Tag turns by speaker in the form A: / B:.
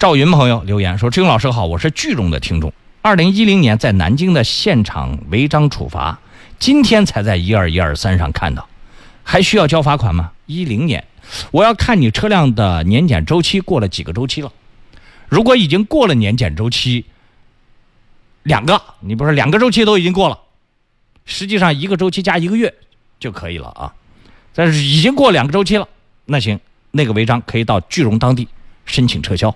A: 赵云朋友留言说志勇老师好我是句容的听众。二零一零年在南京的现场违章处罚今天才在一二一二三上看到。还需要交罚款吗？一零年。我要看你车辆的年检周期过了几个周期了。如果已经过了年检周期两个你不是两个周期都已经过了实际上一个周期加一个月就可以了啊。但是已经过两个周期了那行那个违章可以到句容当地申请撤销。